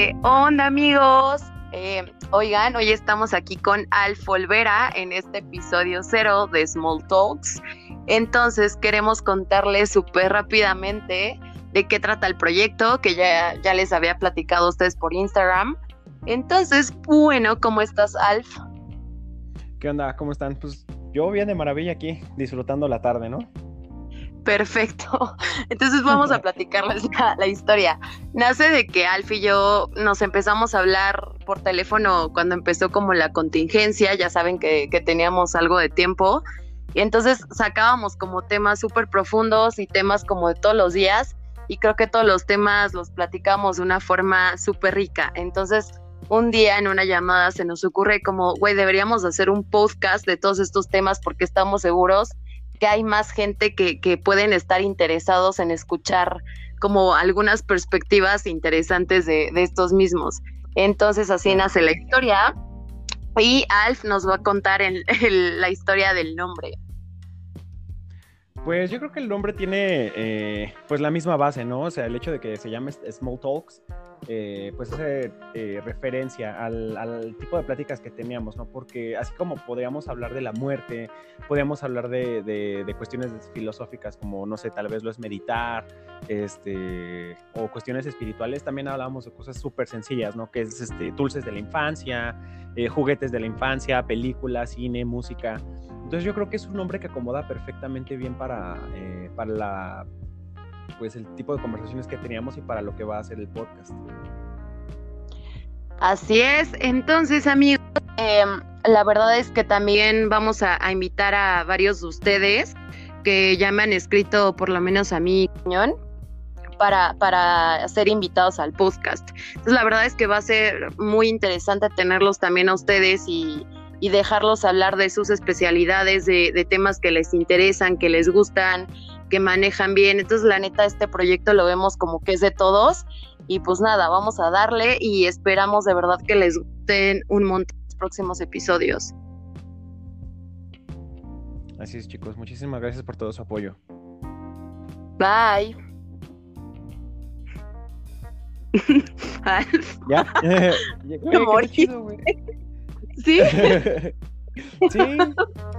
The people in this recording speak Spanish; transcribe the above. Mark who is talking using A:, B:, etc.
A: ¿Qué onda amigos? Eh, oigan, hoy estamos aquí con Alf Olvera en este episodio cero de Small Talks. Entonces queremos contarles súper rápidamente de qué trata el proyecto, que ya, ya les había platicado a ustedes por Instagram. Entonces, bueno, ¿cómo estás, Alf?
B: ¿Qué onda? ¿Cómo están? Pues yo bien de maravilla aquí, disfrutando la tarde, ¿no?
A: Perfecto. Entonces vamos a platicarles la, historia. Nace de que Alf y yo nos empezamos a hablar por teléfono cuando empezó como la contingencia, ya saben que, que teníamos algo de tiempo, y entonces sacábamos como temas súper profundos y temas como de todos los días, y creo que todos los temas los platicamos de una forma súper rica. Entonces, un día en una llamada se nos ocurre como, güey, deberíamos hacer un podcast de todos estos temas porque estamos seguros que hay más gente que, que pueden estar interesados en escuchar como algunas perspectivas interesantes de, estos mismos. Entonces así nace la historia y Alf nos va a contar la historia del nombre.
B: Pues yo creo que el nombre tiene eh, pues la misma base, ¿no? O sea, el hecho de que se llame Small Talks eh, pues hace eh, referencia al, tipo de pláticas que teníamos, ¿no? Porque así como podríamos hablar de la muerte, podríamos hablar de, cuestiones filosóficas como, no sé, tal vez lo es meditar, este, o cuestiones espirituales, también hablábamos de cosas súper sencillas, ¿no? Que es este, dulces de la infancia, eh, juguetes de la infancia, películas, cine, música. Entonces yo creo que es un nombre que acomoda perfectamente bien para, para la pues el tipo de conversaciones que teníamos y para lo que va a ser el podcast.
A: Así es, entonces amigos, em, la verdad es que también vamos a, invitar a varios de ustedes que ya me han escrito, por lo menos a mí, para, para ser invitados al podcast. Entonces la verdad es que va a ser muy interesante tenerlos también a ustedes y, dejarlos hablar de sus especialidades, de, de temas que les interesan, que les gustan, que manejan bien. Entonces, la neta, este proyecto lo vemos como que es de todos. Y pues nada, vamos a darle y esperamos de verdad que les gusten un montón los próximos episodios.
B: Así es, chicos. Muchísimas gracias por todo su apoyo.
A: Bye.
B: ¿Ya?
A: Me morí. ¿Sí?
B: sí,